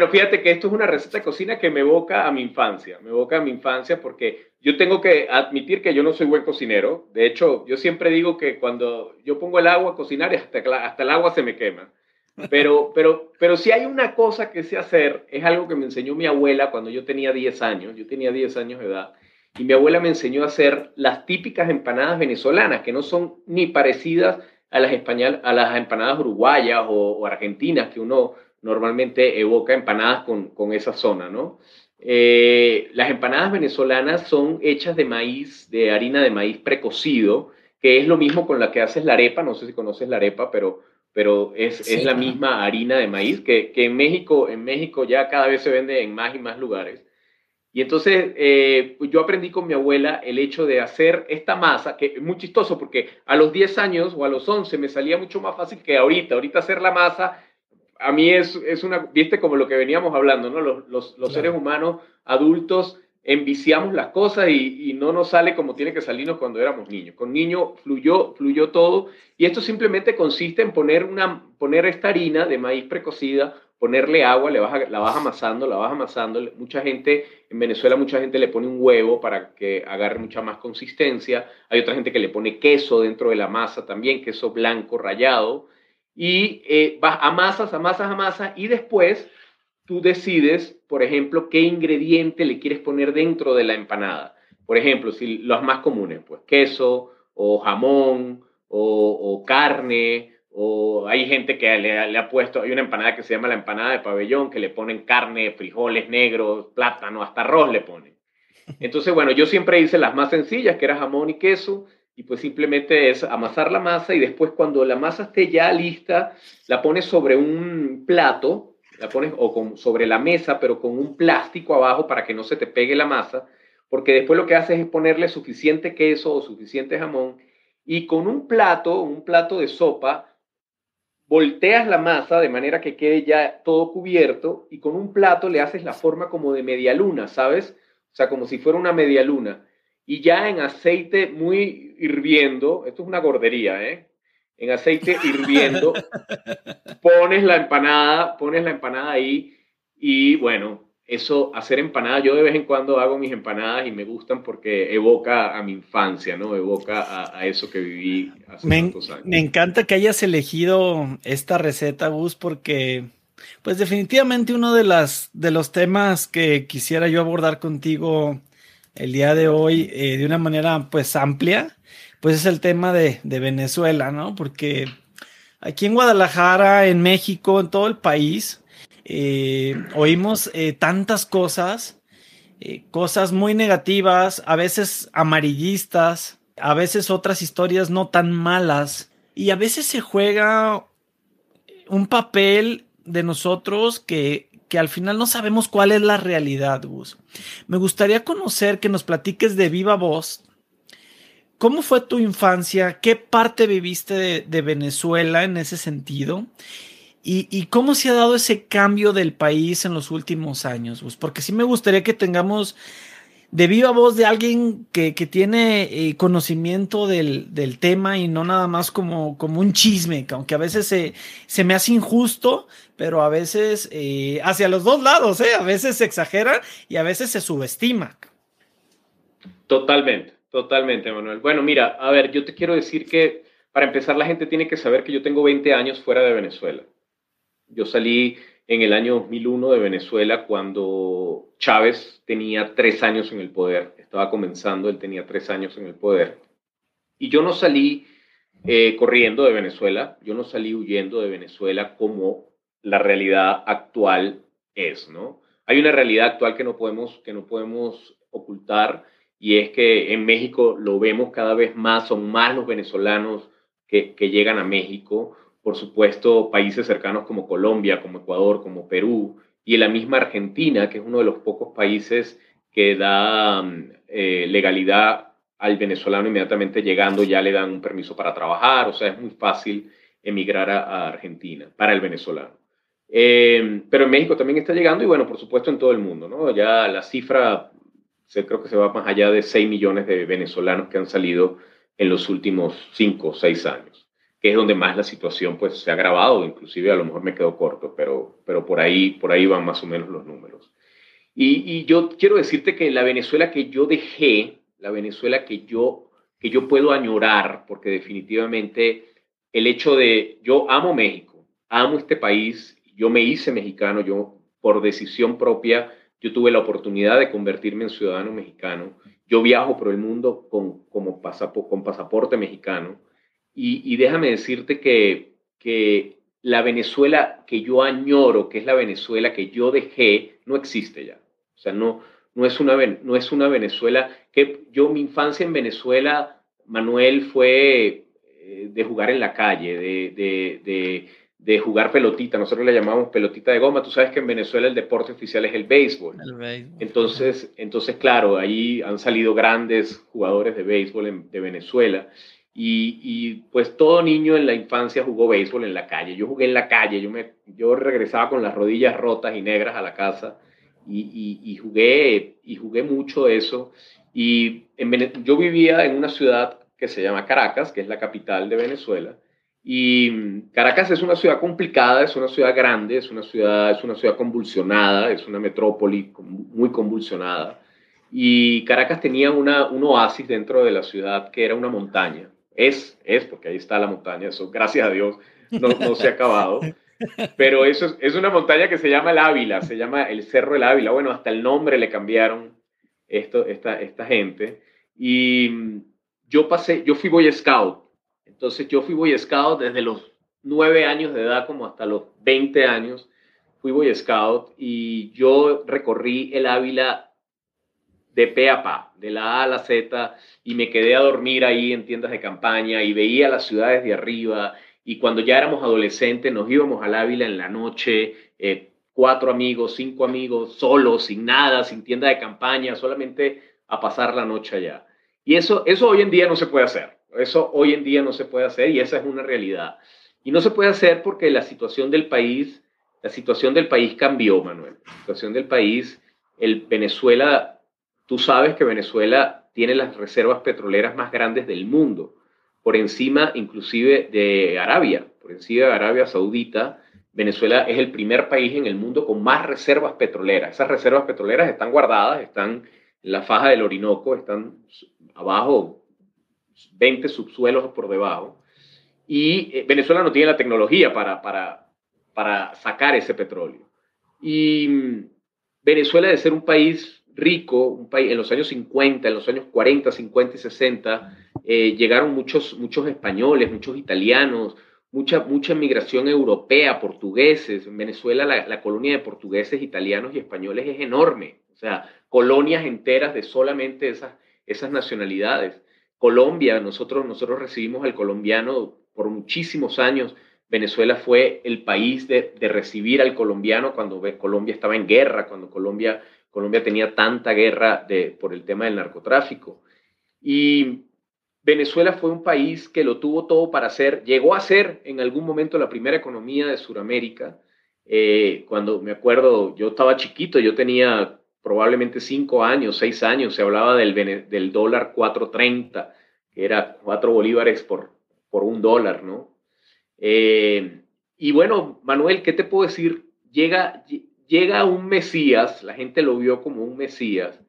Bueno, fíjate que esto es una receta de cocina que me evoca a mi infancia, me evoca a mi infancia porque yo tengo que admitir que yo no soy buen cocinero. De hecho, yo siempre digo que cuando yo pongo el agua a cocinar, hasta, hasta el agua se me quema. Pero, pero, pero si hay una cosa que sé hacer, es algo que me enseñó mi abuela cuando yo tenía 10 años, yo tenía 10 años de edad, y mi abuela me enseñó a hacer las típicas empanadas venezolanas, que no son ni parecidas a las, a las empanadas uruguayas o, o argentinas que uno normalmente evoca empanadas con, esa zona, ¿no? Eh, las empanadas venezolanas son hechas de maíz, de harina de maíz precocido, que es lo mismo con la que haces la arepa, no sé si conoces la arepa, pero, pero es, la misma harina de maíz que, en, México, en México ya cada vez se vende en más y más lugares. Y entonces eh, yo aprendí con mi abuela el hecho de hacer esta masa, que es muy chistoso porque a los 10 años o a los 11 me salía mucho más fácil que ahorita. Ahorita hacer la masa a mí es, es, una, viste como lo que veníamos hablando, ¿no? Los, los, los seres humanos adultos enviciamos las cosas y, y, no nos sale como tiene que salirnos cuando éramos niños. Con niño fluyó, fluyó todo y esto simplemente consiste en poner, una, poner esta harina de maíz precocida, ponerle agua, le vas, la vas amasando, la vas amasando. Mucha gente, en Venezuela mucha gente le pone un huevo para que agarre mucha más consistencia. Hay otra gente que le pone queso dentro de la masa también, queso blanco rallado y eh, vas amasas, amasas, amasas y después tú decides, por ejemplo, qué ingrediente le quieres poner dentro de la empanada. Por ejemplo, si los más comunes, pues queso o jamón o, carne o hay gente que le, le, ha puesto, hay una empanada que se llama la empanada de pabellón, que le ponen carne, frijoles negros, plátano, hasta arroz le ponen. Entonces, bueno, yo siempre hice las más sencillas, que era jamón y queso, y pues simplemente es amasar la masa y después cuando la masa esté ya lista, la pones sobre un plato, la pones o con, sobre la mesa, pero con un plástico abajo para que no se te pegue la masa, porque después lo que haces es ponerle suficiente queso o suficiente jamón y con un plato, un plato de sopa, volteas la masa de manera que quede ya todo cubierto y con un plato le haces la forma como de media luna, ¿sabes? O sea, como si fuera una media luna y ya en aceite muy hirviendo, esto es una gordería, ¿eh? En aceite hirviendo, pones la empanada, pones la empanada ahí y bueno, eso, hacer empanadas, yo de vez en cuando hago mis empanadas y me gustan porque evoca a mi infancia, ¿no? Evoca a, eso que viví hace me, tantos años. Me encanta que hayas elegido esta receta, Gus, porque pues definitivamente uno de, las, de los temas que quisiera yo abordar contigo el día de hoy eh, de una manera pues amplia, pues es el tema de, Venezuela, ¿no? Porque aquí en Guadalajara, en México, en todo el país, eh, oímos eh, tantas cosas, cosas muy negativas, a veces amarillistas, a veces otras historias no tan malas, y a veces se juega un papel de nosotros que que al final no sabemos cuál es la realidad, Gus. Me gustaría conocer que nos platiques de viva voz. ¿Cómo fue tu infancia? ¿Qué parte viviste de, Venezuela en ese sentido? Y, cómo se ha dado ese cambio del país en los últimos años? Gus? Porque sí me gustaría que tengamos de viva voz de alguien que, tiene eh, conocimiento del, tema y no nada más como, un chisme, que aunque a veces se, se me hace injusto, pero a veces eh, hacia los dos lados, ¿eh? a veces se exagera y a veces se subestima. Totalmente, totalmente, Manuel. Bueno, mira, a ver, yo te quiero decir que para empezar la gente tiene que saber que yo tengo 20 años fuera de Venezuela. Yo salí en el año 2001 de Venezuela cuando Chávez tenía tres años en el poder, estaba comenzando, él tenía tres años en el poder. Y yo no salí eh, corriendo de Venezuela, yo no salí huyendo de Venezuela como la realidad actual es, ¿no? Hay una realidad actual que no podemos, que no podemos ocultar y es que en México lo vemos cada vez más, son más los venezolanos que, que llegan a México, por supuesto países cercanos como Colombia, como Ecuador, como Perú y en la misma Argentina, que es uno de los pocos países que da eh, legalidad al venezolano inmediatamente llegando, ya le dan un permiso para trabajar, o sea, es muy fácil emigrar a, Argentina para el venezolano. Eh, pero en México también está llegando y bueno, por supuesto en todo el mundo, ¿no? Ya la cifra se, creo que se va más allá de 6 millones de venezolanos que han salido en los últimos 5 o 6 años, que es donde más la situación pues se ha agravado, inclusive a lo mejor me quedo corto, pero, pero por, ahí, por ahí van más o menos los números. Y, y yo quiero decirte que la Venezuela que yo dejé, la Venezuela que yo, que yo puedo añorar, porque definitivamente el hecho de, yo amo México, amo este país, yo me hice mexicano, yo por decisión propia, yo tuve la oportunidad de convertirme en ciudadano mexicano, yo viajo por el mundo con, pasaporte mexicano, y, déjame decirte que, la Venezuela que yo añoro, que es la Venezuela que yo dejé, no existe ya. O sea, no, es una, Venezuela que yo, mi infancia en Venezuela, Manuel, fue eh, de jugar en la calle, de, jugar pelotita. Nosotros le llamamos pelotita de goma. Tú sabes que en Venezuela el deporte oficial es el béisbol. Entonces, entonces, claro, ahí han salido grandes jugadores de béisbol de Venezuela. Y, y, pues todo niño en la infancia jugó béisbol en la calle. Yo jugué en la calle, yo, me, yo regresaba con las rodillas rotas y negras a la casa y, jugué, y jugué mucho eso. Y yo vivía en una ciudad que se llama Caracas, que es la capital de Venezuela. Y mm, Caracas es una ciudad complicada, es una ciudad grande, es una ciudad, es una ciudad convulsionada, es una metrópoli muy convulsionada. Y Caracas tenía una, un oasis dentro de la ciudad que era una montaña. Es, es, porque ahí está la montaña, eso gracias a Dios no, no se ha acabado. Pero eso es, una montaña que se llama el Ávila, se llama el Cerro del Ávila. Bueno, hasta el nombre le cambiaron esto, esta, esta gente. Y mm, yo pasé, yo fui Boy Scout. Entonces yo fui Boy Scout desde los nueve años de edad como hasta los 20 años. Fui Boy Scout y yo recorrí el Ávila de pe a pa, de la A a la Z, y me quedé a dormir ahí en tiendas de campaña y veía las ciudades de arriba y cuando ya éramos adolescentes nos íbamos al Ávila en la noche, eh, cuatro amigos, cinco amigos, solos, sin nada, sin tienda de campaña, solamente a pasar la noche allá. Y eso, eso hoy en día no se puede hacer. Eso hoy en día no se puede hacer y esa es una realidad. Y no se puede hacer porque la situación del país, la situación del país cambió, Manuel. La situación del país, el Venezuela, tú sabes que Venezuela tiene las reservas petroleras más grandes del mundo por encima inclusive de Arabia, por encima de Arabia Saudita. Venezuela es el primer país en el mundo con más reservas petroleras. Esas reservas petroleras están guardadas, están en la faja del Orinoco, están abajo, 20 subsuelos por debajo. Y eh, Venezuela no tiene la tecnología para, para, para sacar ese petróleo. Y mm, Venezuela, de ser un país rico, un país, en los años 50, en los años 40, 50 y 60, eh, llegaron muchos, muchos españoles, muchos italianos, mucha, mucha migración europea, portugueses. En Venezuela la, colonia de portugueses, italianos y españoles es enorme. O sea, colonias enteras de solamente esas, esas nacionalidades. Colombia, nosotros, nosotros recibimos al colombiano por muchísimos años. Venezuela fue el país de, de recibir al colombiano cuando Colombia estaba en guerra, cuando Colombia Colombia tenía tanta guerra de, por el tema del narcotráfico. Y Venezuela fue un país que lo tuvo todo para ser, llegó a ser en algún momento la primera economía de Sudamérica. Eh, cuando me acuerdo, yo estaba chiquito, yo tenía probablemente cinco años, seis años, se hablaba del, del dólar 4.30, que era cuatro bolívares por, por un dólar, ¿no? Eh, y bueno, Manuel, ¿qué te puedo decir? Llega, llega un Mesías, la gente lo vio como un Mesías,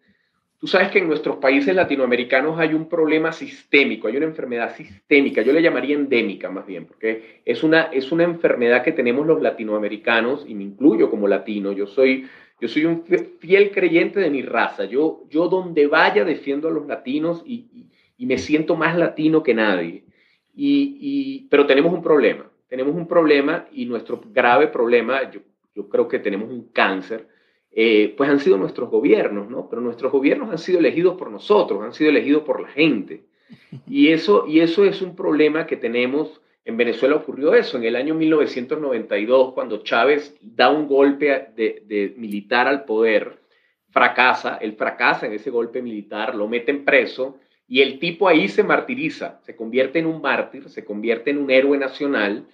Tú sabes que en nuestros países latinoamericanos hay un problema sistémico, hay una enfermedad sistémica, yo le llamaría endémica más bien, porque es una, es una enfermedad que tenemos los latinoamericanos, y me incluyo como latino, yo soy, yo soy un fiel creyente de mi raza, yo, yo donde vaya defiendo a los latinos y, me siento más latino que nadie, y, y, pero tenemos un problema, tenemos un problema y nuestro grave problema, yo, yo creo que tenemos un cáncer, eh, pues han sido nuestros gobiernos, ¿no? Pero nuestros gobiernos han sido elegidos por nosotros, han sido elegidos por la gente. Y eso, y eso es un problema que tenemos. En Venezuela ocurrió eso en el año 1992, cuando Chávez da un golpe de, militar al poder, fracasa, él fracasa en ese golpe militar, lo meten preso y el tipo ahí se martiriza, se convierte en un mártir, se convierte en un héroe nacional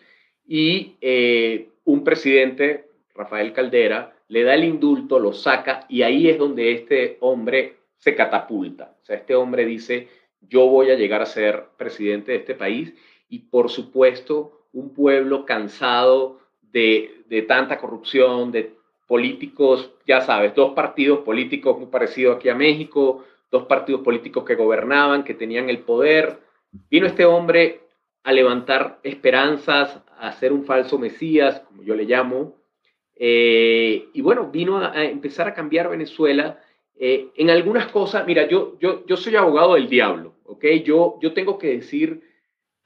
y eh, un presidente, Rafael Caldera, le da el indulto, lo saca y ahí es donde este hombre se catapulta. O sea, este hombre dice, yo voy a llegar a ser presidente de este país y por supuesto un pueblo cansado de, de tanta corrupción, de políticos, ya sabes, dos partidos políticos muy parecidos aquí a México, dos partidos políticos que gobernaban, que tenían el poder. Vino este hombre a levantar esperanzas, a ser un falso Mesías, como yo le llamo, eh, y bueno, vino a, empezar a cambiar Venezuela eh, en algunas cosas. Mira, yo, yo, yo soy abogado del diablo, ¿ok? Yo, yo tengo que decir,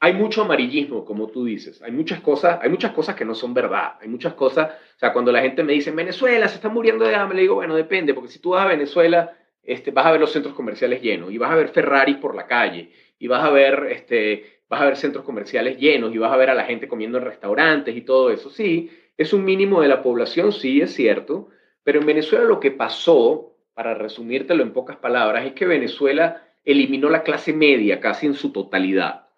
hay mucho amarillismo, como tú dices. Hay muchas cosas, hay muchas cosas que no son verdad. Hay muchas cosas, o sea, cuando la gente me dice, Venezuela se está muriendo de hambre, le digo, bueno, depende, porque si tú vas a Venezuela, este, vas a ver los centros comerciales llenos y vas a ver Ferraris por la calle y vas a ver, este, vas a ver centros comerciales llenos y vas a ver a la gente comiendo en restaurantes y todo eso. Sí, es un mínimo de la población, sí, es cierto, pero en Venezuela lo que pasó, para resumírtelo en pocas palabras, es que Venezuela eliminó la clase media casi en su totalidad.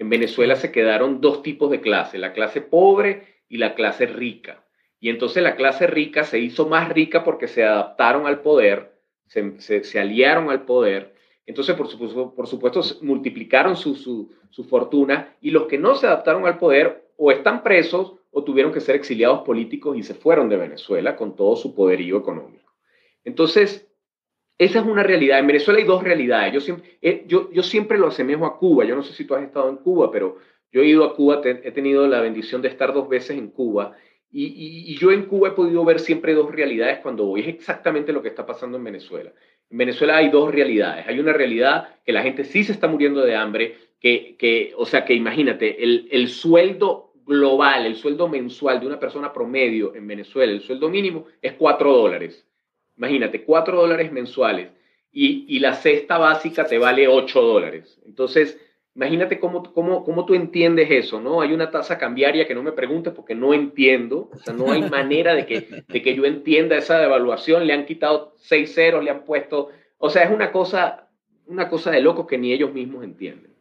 En Venezuela se quedaron dos tipos de clase, la clase pobre y la clase rica. Y entonces la clase rica se hizo más rica porque se adaptaron al poder, se, aliaron al poder. Entonces, por supuesto, por supuesto multiplicaron su, su, su fortuna y los que no se adaptaron al poder o están presos o tuvieron que ser exiliados políticos y se fueron de Venezuela con todo su poderío económico. Entonces, esa es una realidad. En Venezuela hay dos realidades. Yo siempre, eh, yo, yo siempre lo asemejo a Cuba. Yo no sé si tú has estado en Cuba, pero yo he ido a Cuba, he tenido la bendición de estar dos veces en Cuba. Y, yo en Cuba he podido ver siempre dos realidades cuando voy. Es exactamente lo que está pasando en Venezuela. En Venezuela hay dos realidades. Hay una realidad que la gente sí se está muriendo de hambre, que, que o sea, que imagínate, el, el sueldo global, el sueldo mensual de una persona promedio en Venezuela, el sueldo mínimo es 4 dólares. Imagínate, 4 dólares mensuales y, la cesta básica te vale 8 dólares. Entonces, imagínate cómo, cómo, cómo tú entiendes eso, ¿no? Hay una tasa cambiaria que no me preguntes porque no entiendo, o sea, no hay manera de que, de que yo entienda esa devaluación, le han quitado 6 ceros, le han puesto, o sea, es una cosa, una cosa de locos que ni ellos mismos entienden.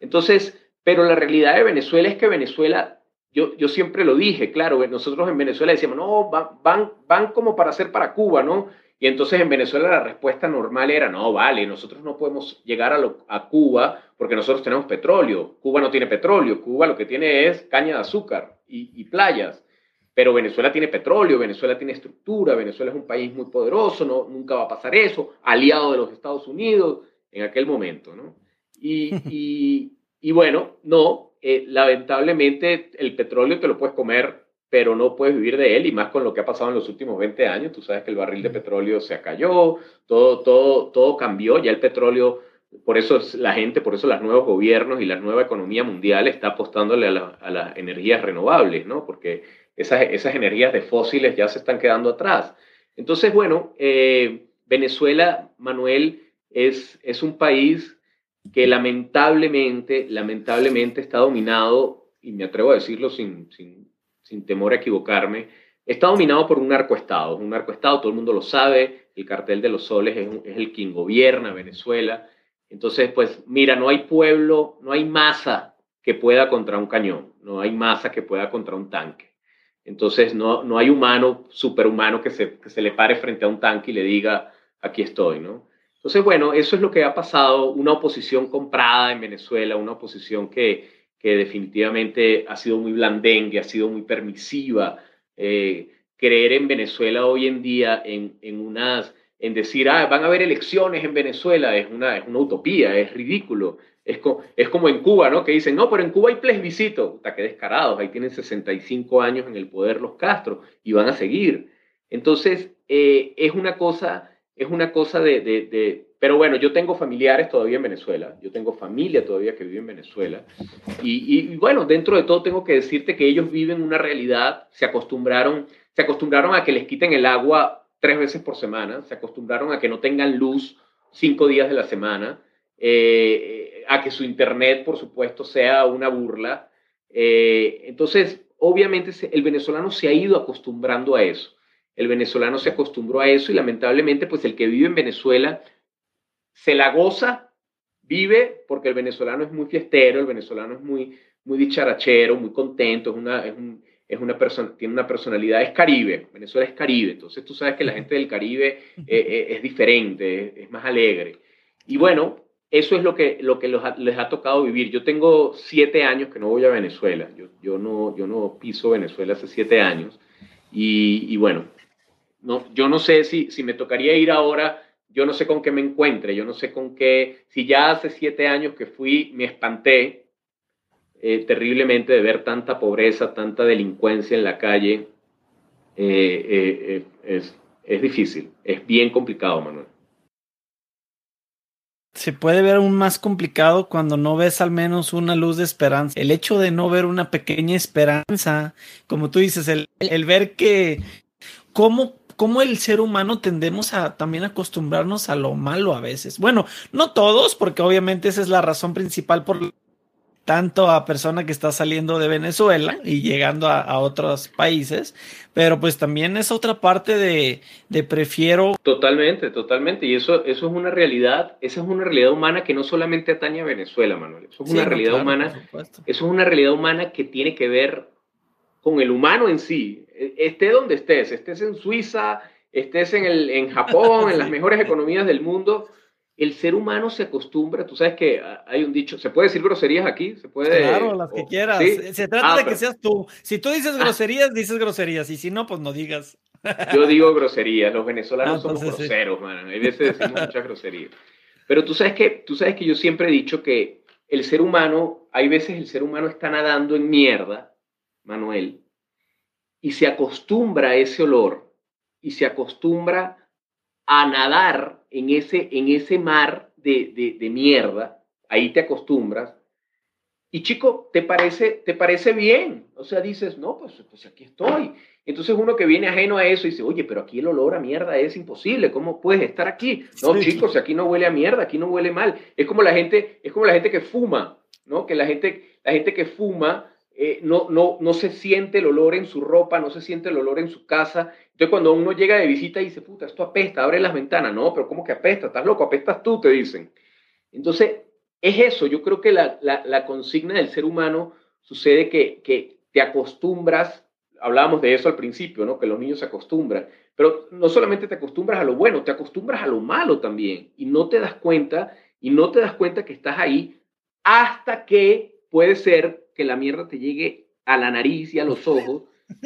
Entonces, pero la realidad de Venezuela es que Venezuela yo, yo siempre lo dije, claro, nosotros en Venezuela decíamos, no, van, van, como para hacer para Cuba, ¿no? Y entonces en Venezuela la respuesta normal era, no, vale, nosotros no podemos llegar a, a, Cuba porque nosotros tenemos petróleo. Cuba no tiene petróleo, Cuba lo que tiene es caña de azúcar y, y, playas. Pero Venezuela tiene petróleo, Venezuela tiene estructura, Venezuela es un país muy poderoso, no, nunca va a pasar eso, aliado de los Estados Unidos en aquel momento, ¿no? Y, y, y bueno, no, eh, lamentablemente el petróleo te lo puedes comer, pero no puedes vivir de él, y más con lo que ha pasado en los últimos 20 años. Tú sabes que el barril de petróleo se cayó, todo, todo, todo cambió, ya el petróleo, por eso es la gente, por eso los nuevos gobiernos y la nueva economía mundial está apostándole a, las energías renovables, ¿no? Porque esas, esas energías de fósiles ya se están quedando atrás. Entonces, bueno, eh, Venezuela, Manuel, es, es un país que lamentablemente, lamentablemente está dominado, y me atrevo a decirlo sin, sin, sin temor a equivocarme, está dominado por un narcoestado. Un narcoestado, todo el mundo lo sabe, el cartel de los soles es, el quien gobierna Venezuela. Entonces, pues mira, no hay pueblo, no hay masa que pueda contra un cañón, no hay masa que pueda contra un tanque. Entonces, no, no hay humano, superhumano, que se, que se le pare frente a un tanque y le diga, aquí estoy, ¿no? Entonces, bueno, eso es lo que ha pasado, una oposición comprada en Venezuela, una oposición que, que definitivamente ha sido muy blandengue, ha sido muy permisiva. Eh, creer en Venezuela hoy en día en, en, unas, en decir, ah, van a haber elecciones en Venezuela, es una, es una utopía, es ridículo. Es, es como en Cuba, ¿no? Que dicen, no, pero en Cuba hay plebiscito. Puta, qué descarados, ahí tienen 65 años en el poder los Castro y van a seguir. Entonces, eh, es una cosa, es una cosa de, de, Pero bueno, yo tengo familiares todavía en Venezuela, yo tengo familia todavía que vive en Venezuela. Y, y, bueno, dentro de todo tengo que decirte que ellos viven una realidad, se acostumbraron, se acostumbraron a que les quiten el agua tres veces por semana, se acostumbraron a que no tengan luz cinco días de la semana, eh, a que su internet, por supuesto, sea una burla. Eh, entonces, obviamente, el venezolano se ha ido acostumbrando a eso. El venezolano se acostumbró a eso y lamentablemente, pues el que vive en Venezuela se la goza, vive, porque el venezolano es muy fiestero, el venezolano es muy, muy dicharachero, muy contento, es una, es un, es una persona, tiene una personalidad, es Caribe, Venezuela es Caribe, entonces tú sabes que la gente del Caribe eh, eh, es diferente, es, más alegre. Y bueno, eso es lo que, lo que les ha tocado vivir. Yo tengo siete años que no voy a Venezuela, yo, yo, no, yo no piso Venezuela hace siete años, y, y bueno, no, yo no sé si, si me tocaría ir ahora, yo no sé con qué me encuentre, yo no sé con qué, si ya hace siete años que fui, me espanté eh, terriblemente de ver tanta pobreza, tanta delincuencia en la calle. Eh, eh, es, es difícil, es bien complicado, Manuel. Se puede ver aún más complicado cuando no ves al menos una luz de esperanza. El hecho de no ver una pequeña esperanza, como tú dices, el, el ver que cómo, cómo el ser humano tendemos a también acostumbrarnos a lo malo a veces. Bueno, no todos, porque obviamente esa es la razón principal por tanto a persona que está saliendo de Venezuela y llegando a, otros países, pero pues también es otra parte de, de, prefiero. Totalmente, totalmente. Y eso, eso es una realidad, esa es una realidad humana que no solamente atañe a Venezuela, Manuel. Eso es una realidad humana. Eso es una realidad humana que tiene que ver con el humano en sí. E, esté donde estés, estés en Suiza, estés en, el, en Japón, en las mejores economías del mundo el ser humano se acostumbra, tú sabes que hay un dicho, ¿se puede decir groserías aquí? ¿Se puede, claro, las que quieras. Se trata ah, de que seas tú. Si tú dices ah. groserías, dices groserías, y si no, pues no digas. Yo digo groserías, los venezolanos ah, somos groseros, man. Hay veces decimos muchas groserías. Pero tú sabes, que, tú sabes que yo siempre he dicho que el ser humano, hay veces el ser humano está nadando en mierda, Manuel, y se acostumbra a ese olor, y se acostumbra a nadar en ese, en ese mar de, de, mierda, ahí te acostumbras. Y chico, ¿te parece, ¿te parece bien? O sea, dices, no, pues, pues aquí estoy. Entonces uno que viene ajeno a eso dice, oye, pero aquí el olor a mierda es imposible, ¿cómo puedes estar aquí? No, chicos, aquí no huele a mierda, aquí no huele mal. Es como la gente, es como la gente que fuma, ¿no? Que la gente, la gente que fuma eh, no, no, no se siente el olor en su ropa, no se siente el olor en su casa. Entonces cuando uno llega de visita y dice, puta, esto apesta, abre las ventanas. No, pero ¿cómo que apesta? ¿Estás loco? Apestas tú, te dicen. Entonces, es eso. Yo creo que la, la, consigna del ser humano sucede que, que te acostumbras, hablábamos de eso al principio, ¿no? Que los niños se acostumbran, pero no solamente te acostumbras a lo bueno, te acostumbras a lo malo también y no te das cuenta y no te das cuenta que estás ahí hasta que puede ser que la mierda te llegue a la nariz y a los ojos,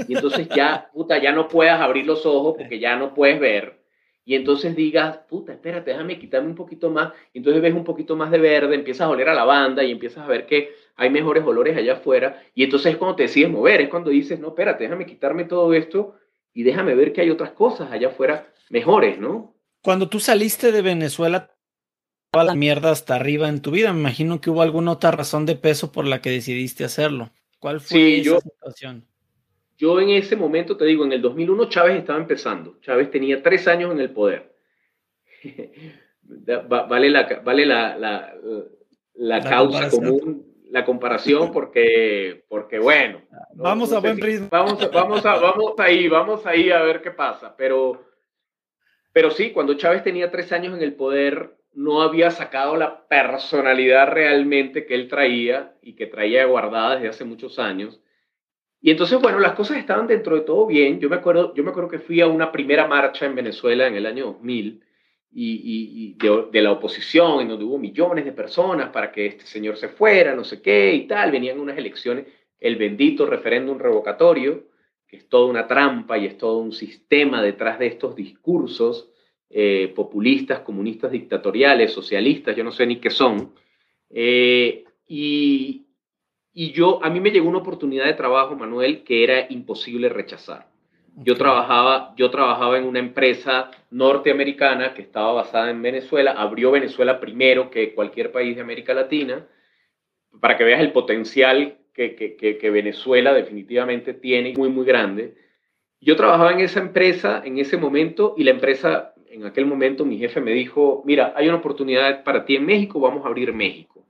y entonces ya, puta, ya no puedas abrir los ojos porque ya no puedes ver, y entonces digas, puta, espérate, déjame quitarme un poquito más, y entonces ves un poquito más de verde, empiezas a oler a lavanda y empiezas a ver que hay mejores olores allá afuera, y entonces es cuando te decides mover, es cuando dices, no, espérate, déjame quitarme todo esto y déjame ver que hay otras cosas allá afuera mejores, ¿no? Cuando tú saliste de Venezuela, la mierda hasta arriba en tu vida. Me imagino que hubo alguna otra razón de peso por la que decidiste hacerlo. ¿Cuál fue esa situación? Yo en ese momento, te digo, en el 2001 Chávez estaba empezando. Chávez tenía tres años en el poder. vale la, vale la, la, la, causa común, la comparación, porque, porque bueno. vamos a buen ritmo. Vamos, vamos, a, vamos ahí, vamos ahí a ver qué pasa. Pero, pero sí, cuando Chávez tenía tres años en el poder, no había sacado la personalidad realmente que él traía y que traía guardada desde hace muchos años. Y entonces, bueno, las cosas estaban dentro de todo bien. Yo me acuerdo, yo me acuerdo que fui a una primera marcha en Venezuela en el año 2000 y, de, la oposición, en donde hubo millones de personas para que este señor se fuera, no sé qué y tal. Venían unas elecciones, el bendito referéndum revocatorio, que es toda una trampa y es todo un sistema detrás de estos discursos eh, populistas, comunistas, dictatoriales, socialistas, yo no sé ni qué son. Eh, y, y yo, a mí me llegó una oportunidad de trabajo, Manuel, que era imposible rechazar. Yo trabajaba, yo trabajaba en una empresa norteamericana que estaba basada en Venezuela, abrió Venezuela primero que cualquier país de América Latina, para que veas el potencial que, que, que, Venezuela definitivamente tiene, muy, muy grande. Yo trabajaba en esa empresa en ese momento y la empresa, en aquel momento mi jefe me dijo, mira, hay una oportunidad para ti en México, vamos a abrir México.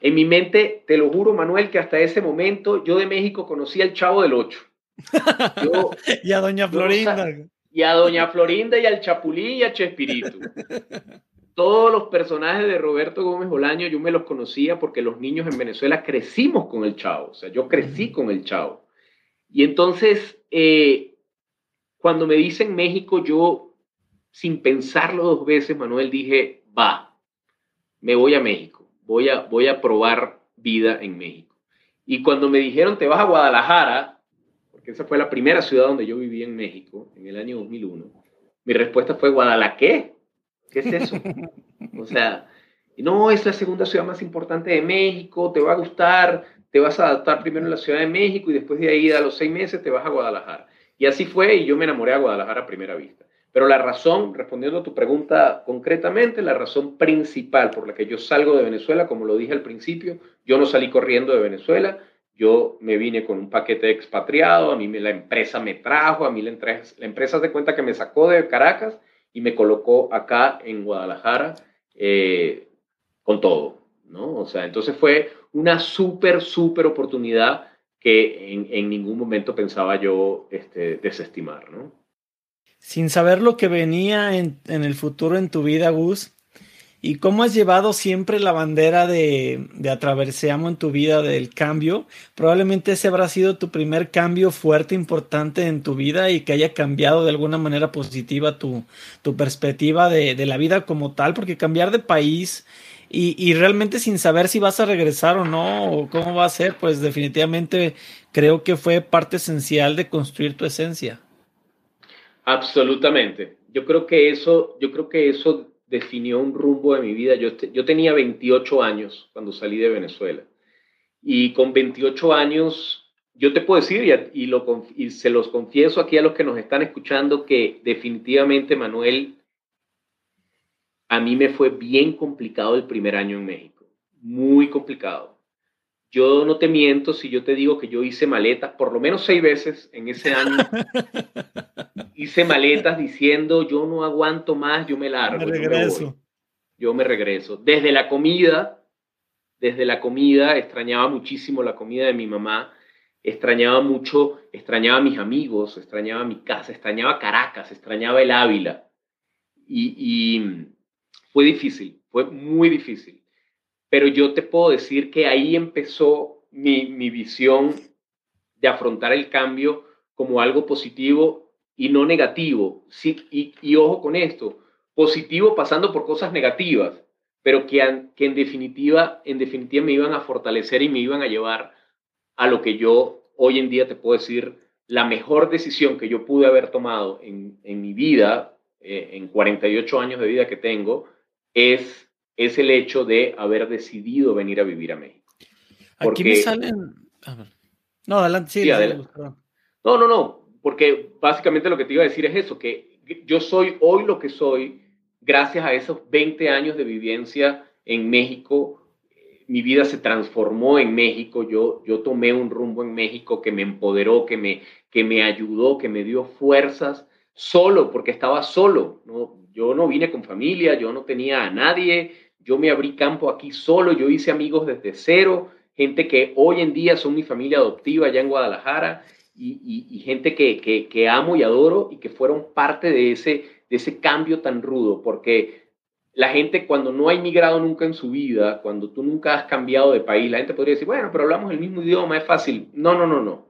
En mi mente, te lo juro, Manuel, que hasta ese momento yo de México conocía al Chavo del Ocho. y a Doña Florinda. y a Doña Florinda y al Chapulín y a Chespirito. Todos los personajes de Roberto Gómez Bolaño yo me los conocía porque los niños en Venezuela crecimos con el Chavo. O sea, yo crecí con el Chavo. Y entonces, eh, cuando me dicen México, yo, sin pensarlo dos veces, Manuel, dije, va, me voy a México, voy a, voy a probar vida en México. Y cuando me dijeron, te vas a Guadalajara, esa fue la primera ciudad donde yo viví en México, en el año 2001. Mi respuesta fue, ¿Guadalajara qué? ¿Qué es eso? o sea, no, es la segunda ciudad más importante de México, te va a gustar, te vas a adaptar primero en la Ciudad de México y después de ahí a los seis meses te vas a Guadalajara. Y así fue y yo me enamoré a Guadalajara a primera vista. Pero la razón, respondiendo a tu pregunta concretamente, la razón principal por la que yo salgo de Venezuela, como lo dije al principio, yo no salí corriendo de Venezuela, yo me vine con un paquete expatriado, a mí la empresa me trajo, a mí la, la empresa se cuenta que me sacó de Caracas y me colocó acá en Guadalajara eh, con todo, ¿no? O sea, entonces fue una súper, súper oportunidad que en, en, ningún momento pensaba yo este, desestimar, ¿no? Sin saber lo que venía en, el futuro en tu vida, Gus, ¿Y cómo has llevado siempre la bandera de, de Atraverseamo en tu vida del cambio? Probablemente ese habrá sido tu primer cambio fuerte, importante en tu vida y que haya cambiado de alguna manera positiva tu, tu perspectiva de, de, la vida como tal, porque cambiar de país y, y, realmente sin saber si vas a regresar o no, o cómo va a ser, pues definitivamente creo que fue parte esencial de construir tu esencia. Absolutamente. Yo creo que eso, yo creo que eso definió un rumbo de mi vida. Yo, tenía 28 años cuando salí de Venezuela. Y con 28 años, yo te puedo decir, y se los confieso aquí a los que nos están escuchando, que definitivamente, Manuel, a mí me fue bien complicado el primer año en México. Muy complicado. Yo no te miento si yo te digo que yo hice maletas por lo menos seis veces en ese año. hice maletas diciendo yo no aguanto más, yo me largo. Me regreso. Yo me, regreso. Desde la comida, desde la comida, extrañaba muchísimo la comida de mi mamá. Extrañaba mucho, extrañaba a mis amigos, extrañaba mi casa, extrañaba Caracas, extrañaba el Ávila. y, y fue difícil, fue muy difícil pero yo te puedo decir que ahí empezó mi, mi visión de afrontar el cambio como algo positivo y no negativo. Sí, y, ojo con esto, positivo pasando por cosas negativas, pero que, que en, definitiva, en definitiva me iban a fortalecer y me iban a llevar a lo que yo hoy en día te puedo decir, la mejor decisión que yo pude haber tomado en, en mi vida, eh, en 48 años de vida que tengo, es es el hecho de haber decidido venir a vivir a México. Aquí me salen... No, adelante, sí, adelante. No, no, no, porque básicamente lo que te iba a decir es eso, que yo soy hoy lo que soy gracias a esos 20 años de vivencia en México. Mi vida se transformó en México, yo, yo tomé un rumbo en México que me empoderó, que me, que me ayudó, que me dio fuerzas, solo, porque estaba solo. ¿no? Yo no vine con familia, yo no tenía a nadie, yo me abrí campo aquí solo, yo hice amigos desde cero, gente que hoy en día son mi familia adoptiva allá en Guadalajara y, gente que, que, amo y adoro y que fueron parte de ese, de ese cambio tan rudo, porque la gente cuando no ha inmigrado nunca en su vida, cuando tú nunca has cambiado de país, la gente podría decir, bueno, pero hablamos el mismo idioma, es fácil. No, no, no, no.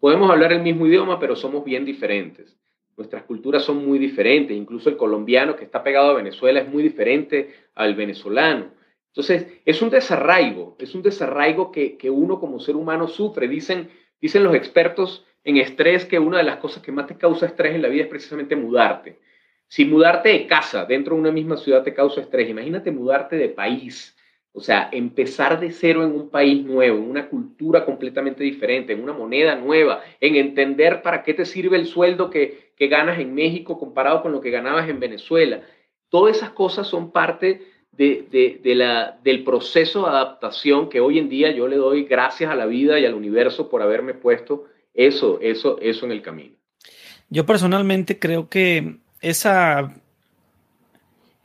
Podemos hablar el mismo idioma, pero somos bien diferentes. Nuestras culturas son muy diferentes, incluso el colombiano que está pegado a Venezuela es muy diferente al venezolano. Entonces, es un desarraigo, es un desarraigo que, que uno como ser humano sufre. Dicen, dicen los expertos en estrés que una de las cosas que más te causa estrés en la vida es precisamente mudarte. Si mudarte de casa dentro de una misma ciudad te causa estrés, imagínate mudarte de país. O sea, empezar de cero en un país nuevo, en una cultura completamente diferente, en una moneda nueva, en entender para qué te sirve el sueldo que, que ganas en México comparado con lo que ganabas en Venezuela. Todas esas cosas son parte de, de, la, del proceso de adaptación que hoy en día yo le doy gracias a la vida y al universo por haberme puesto eso, eso, eso en el camino. Yo personalmente creo que esa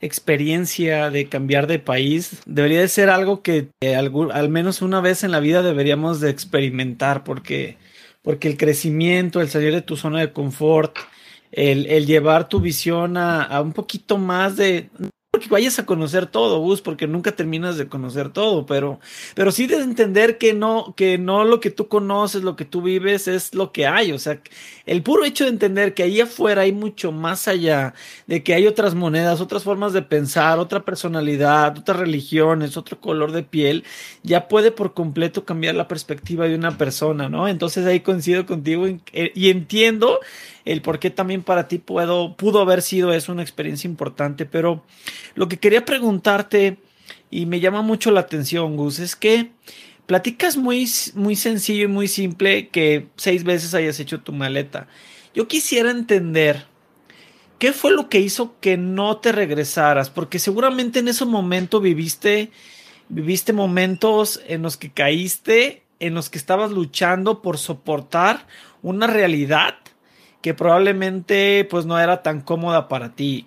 experiencia de cambiar de país debería de ser algo que al, menos una vez en la vida deberíamos de experimentar porque, porque el crecimiento, el salir de tu zona de confort, el, llevar tu visión a, un poquito más de, que vayas a conocer todo, Gus, porque nunca terminas de conocer todo, pero, pero sí de entender que no, que no lo que tú conoces, lo que tú vives es lo que hay. O sea, el puro hecho de entender que ahí afuera hay mucho más allá, de que hay otras monedas, otras formas de pensar, otra personalidad, otras religiones, otro color de piel, ya puede por completo cambiar la perspectiva de una persona, ¿no? Entonces ahí coincido contigo y entiendo el por qué también para ti puedo, pudo haber sido eso una experiencia importante, pero lo que quería preguntarte y me llama mucho la atención, Gus, es que platicas muy, muy sencillo y muy simple que seis veces hayas hecho tu maleta. Yo quisiera entender qué fue lo que hizo que no te regresaras, porque seguramente en ese momento viviste, viviste momentos en los que caíste, en los que estabas luchando por soportar una realidad que probablemente pues no era tan cómoda para ti.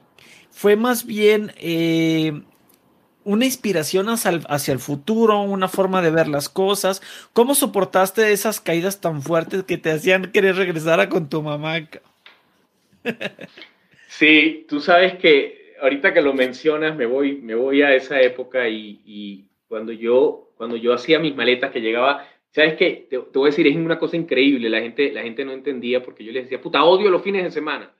Fue más bien eh, una inspiración hacia el, futuro, una forma de ver las cosas. ¿Cómo soportaste esas caídas tan fuertes que te hacían querer regresar a con tu mamá? Sí, tú sabes que ahorita que lo mencionas me voy, me voy a esa época y, y cuando yo cuando yo hacía mis maletas que llegaba ¿Sabes qué? Te, voy a decir, es una cosa increíble. La gente, la gente no entendía porque yo les decía, puta, odio los fines de semana.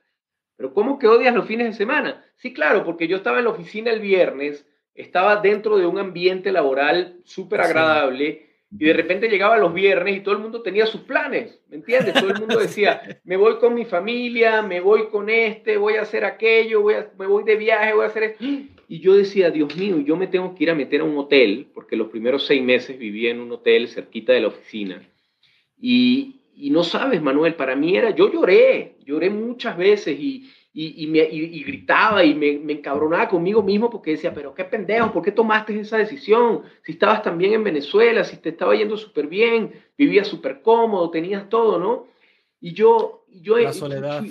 Pero ¿cómo que odias los fines de semana? Sí, claro, porque yo estaba en la oficina el viernes, estaba dentro de un ambiente laboral súper agradable y de repente llegaba los viernes y todo el mundo tenía sus planes, ¿me entiendes? Todo el mundo decía, me voy con mi familia, me voy con este, voy a hacer aquello, voy a, me voy de viaje, voy a hacer esto. Y yo decía, Dios mío, yo me tengo que ir a meter a un hotel, porque los primeros seis meses vivía en un hotel cerquita de la oficina. Y, no sabes, Manuel, para mí era, yo lloré, lloré muchas veces y, y, me, y gritaba y me, me, encabronaba conmigo mismo porque decía, pero qué pendejo, ¿por qué tomaste esa decisión? Si estabas también en Venezuela, si te estaba yendo súper bien, vivías súper cómodo, tenías todo, ¿no? Y yo... yo la soledad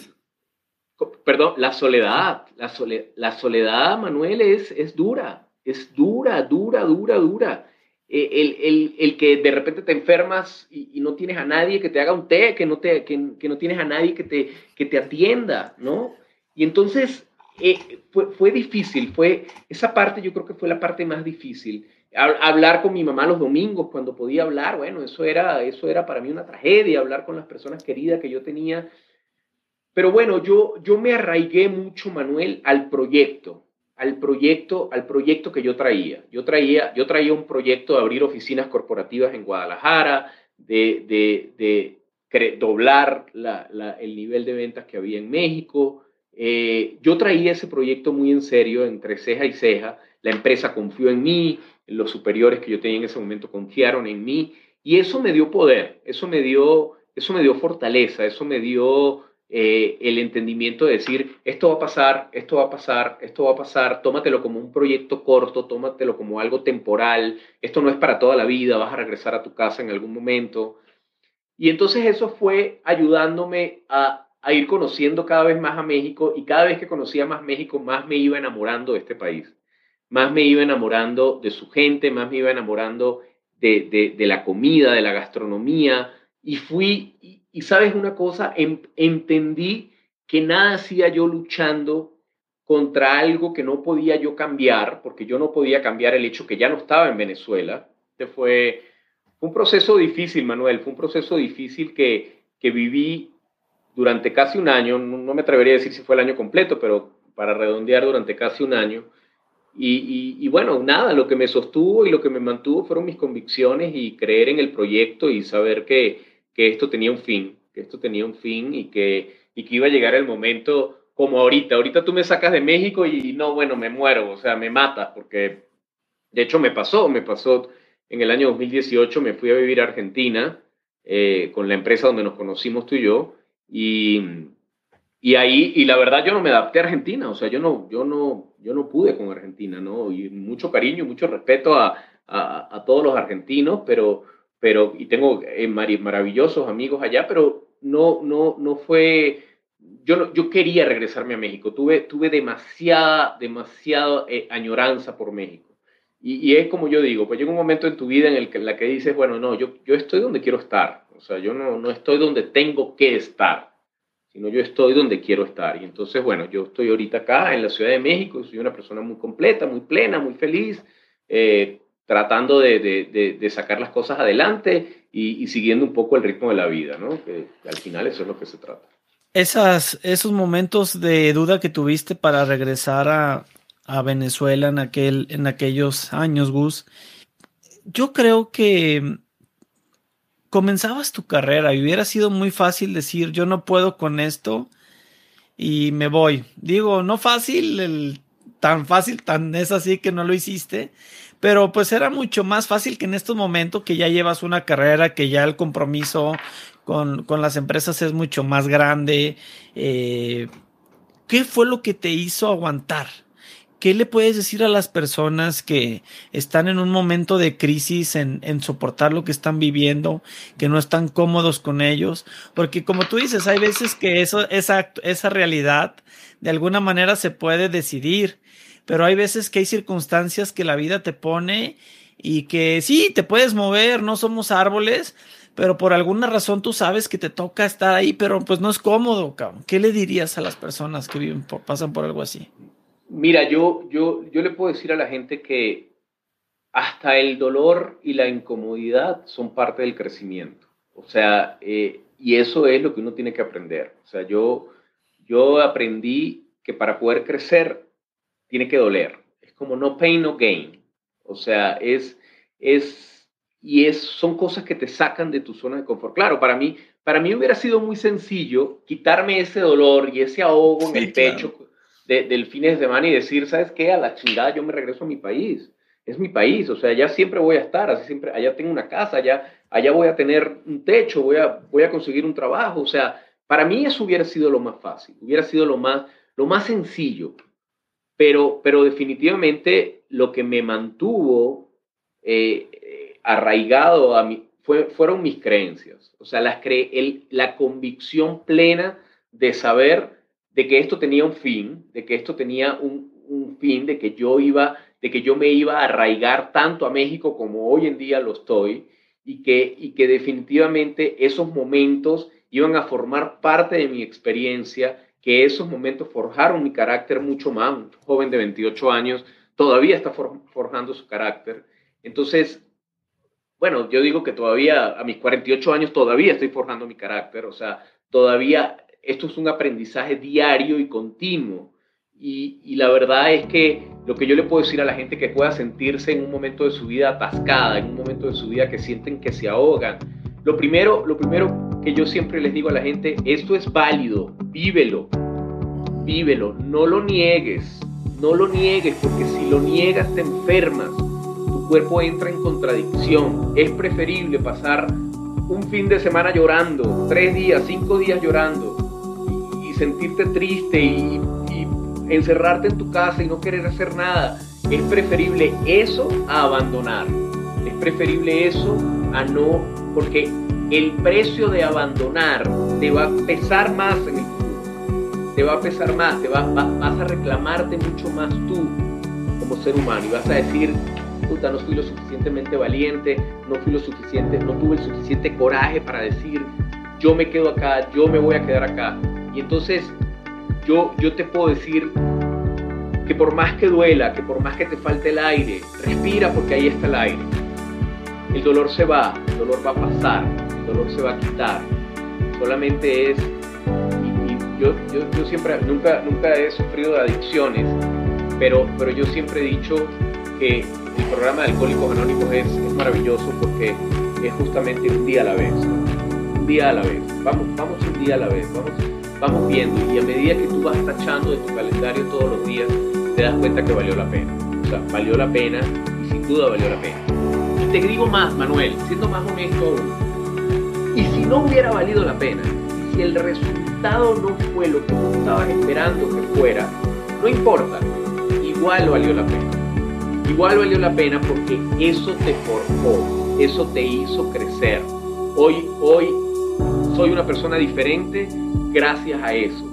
perdón, la soledad, la, la soledad, Manuel, es, es dura, es dura, dura, dura, dura. E, el, el, el, que de repente te enfermas y, no tienes a nadie que te haga un té, que no, te, que, que no tienes a nadie que te, que te atienda, ¿no? Y entonces eh, fue, fue, difícil, fue, esa parte yo creo que fue la parte más difícil. Hablar con mi mamá los domingos cuando podía hablar, bueno, eso era, eso era para mí una tragedia, hablar con las personas queridas que yo tenía pero bueno, yo, yo me arraigué mucho, Manuel, al proyecto, al proyecto, al proyecto que yo traía. Yo traía, yo traía un proyecto de abrir oficinas corporativas en Guadalajara, de, de, de doblar la, la, el nivel de ventas que había en México. Eh, yo traía ese proyecto muy en serio, entre ceja y ceja. La empresa confió en mí, los superiores que yo tenía en ese momento confiaron en mí y eso me dio poder, eso me dio, eso me dio fortaleza, eso me dio eh, el entendimiento de decir, esto va a pasar, esto va a pasar, esto va a pasar, tómatelo como un proyecto corto, tómatelo como algo temporal, esto no es para toda la vida, vas a regresar a tu casa en algún momento. Y entonces eso fue ayudándome a, a ir conociendo cada vez más a México y cada vez que conocía más México, más me iba enamorando de este país, más me iba enamorando de su gente, más me iba enamorando de, de, de la comida, de la gastronomía, y fui, y sabes una cosa, entendí que nada hacía yo luchando contra algo que no podía yo cambiar, porque yo no podía cambiar el hecho que ya no estaba en Venezuela. Este fue un proceso difícil, Manuel, fue un proceso difícil que, que viví durante casi un año, no, me atrevería a decir si fue el año completo, pero para redondear durante casi un año. Y, y, bueno, nada, lo que me sostuvo y lo que me mantuvo fueron mis convicciones y creer en el proyecto y saber que, que esto tenía un fin, que esto tenía un fin y que, y que iba a llegar el momento como ahorita. Ahorita tú me sacas de México y no, bueno, me muero, o sea, me matas, porque de hecho me pasó, me pasó en el año 2018, me fui a vivir a Argentina eh, con la empresa donde nos conocimos tú y yo, y, y ahí, y la verdad yo no me adapté a Argentina, o sea, yo no, yo no, yo no pude con Argentina, ¿no? Y mucho cariño, mucho respeto a, a, a todos los argentinos, pero, pero, y tengo eh, maravillosos amigos allá, pero no, no, no fue yo, no, yo quería regresarme a México, tuve, tuve demasiada, demasiada eh, añoranza por México. Y, es como yo digo, pues llega un momento en tu vida en el que, la que dices, bueno, no, yo, yo estoy donde quiero estar, o sea, yo no, no estoy donde tengo que estar, sino yo estoy donde quiero estar. Y entonces, bueno, yo estoy ahorita acá en la Ciudad de México, soy una persona muy completa, muy plena, muy feliz, eh, tratando de, de, de, sacar las cosas adelante y, siguiendo un poco el ritmo de la vida, ¿no? Que al final eso es lo que se trata. Esas, esos momentos de duda que tuviste para regresar a, a Venezuela en, aquel, en aquellos años, Gus, yo creo que comenzabas tu carrera y hubiera sido muy fácil decir yo no puedo con esto y me voy. Digo, no fácil, tan fácil, tan es así que no lo hiciste, pero pues era mucho más fácil que en estos momentos que ya llevas una carrera, que ya el compromiso con, con las empresas es mucho más grande. Eh, ¿Qué fue lo que te hizo aguantar? ¿Qué le puedes decir a las personas que están en un momento de crisis en, en, soportar lo que están viviendo, que no están cómodos con ellos? Porque como tú dices, hay veces que esa, esa realidad de alguna manera se puede decidir, pero hay veces que hay circunstancias que la vida te pone y que sí, te puedes mover, no somos árboles, pero por alguna razón tú sabes que te toca estar ahí, pero pues no es cómodo. ¿Qué le dirías a las personas que viven pasan por algo así? Mira, yo, yo, yo le puedo decir a la gente que hasta el dolor y la incomodidad son parte del crecimiento. O sea, eh, y eso es lo que uno tiene que aprender. O sea, yo, yo aprendí que para poder crecer tiene que doler. Es como no pain, no gain. O sea, es, es y es, son cosas que te sacan de tu zona de confort. Claro, para mí, para mí hubiera sido muy sencillo quitarme ese dolor y ese ahogo en el pecho del fin de semana y decir, ¿sabes qué? A la chingada yo me regreso a mi país. Es mi país, o sea, allá siempre voy a estar, así siempre, allá tengo una casa, allá, allá voy a tener un techo, voy a, voy a conseguir un trabajo, o sea, para mí eso hubiera sido lo más fácil, hubiera sido lo más, lo más sencillo, pero, pero definitivamente lo que me mantuvo eh, arraigado a mí, fue, fueron mis creencias, o sea, las el, la convicción plena de saber de que esto tenía un fin, de que esto tenía un, un fin, de que yo iba, de que yo me iba a arraigar tanto a México como hoy en día lo estoy, y que, y que definitivamente esos momentos iban a formar parte de mi experiencia, que esos momentos forjaron mi carácter mucho más. Un joven de 28 años todavía está forjando su carácter. Entonces, bueno, yo digo que todavía a mis 48 años todavía estoy forjando mi carácter, o sea, todavía esto es un aprendizaje diario y continuo. Y, la verdad es que lo que yo le puedo decir a la gente que pueda sentirse en un momento de su vida atascada, en un momento de su vida que sienten que se ahogan, lo primero, lo primero que yo siempre les digo a la gente, esto es válido, vívelo, vívelo, no lo niegues, no lo niegues, porque si lo niegas te enfermas cuerpo entra en contradicción. Es preferible pasar un fin de semana llorando, tres días, cinco días llorando y, sentirte triste y, encerrarte en tu casa y no querer hacer nada. Es preferible eso a abandonar. Es preferible eso a no, porque el precio de abandonar te va a pesar más en el futuro. Te va a pesar más, te va, vas a reclamarte mucho más tú como ser humano y vas a decir, no fui lo suficientemente valiente, no fui lo suficiente, no tuve el suficiente coraje para decir, yo me quedo acá, yo me voy a quedar acá. Y entonces yo, yo te puedo decir que por más que duela, que por más que te falte el aire, respira porque ahí está el aire. El dolor se va, el dolor va a pasar, dolor se va a quitar. Solamente es, y, yo, yo, yo, siempre, nunca, nunca he sufrido de adicciones, pero, pero yo siempre he dicho que el programa de Alcohólicos Anónimos es, maravilloso porque es justamente un día a la vez, un día a la vez, vamos, vamos un día a la vez, vamos, vamos viendo y a medida que tú vas tachando de tu calendario todos los días, te das cuenta que valió la pena. O sea, valió la pena y sin duda valió la pena. Y te digo más, Manuel, siendo más honesto no hubiera valido la pena, si el resultado no fue lo que tú estabas esperando que fuera, no importa, igual valió la pena. Igual valió la pena porque eso te forjó, eso te hizo crecer. Hoy, hoy soy una persona diferente gracias a eso.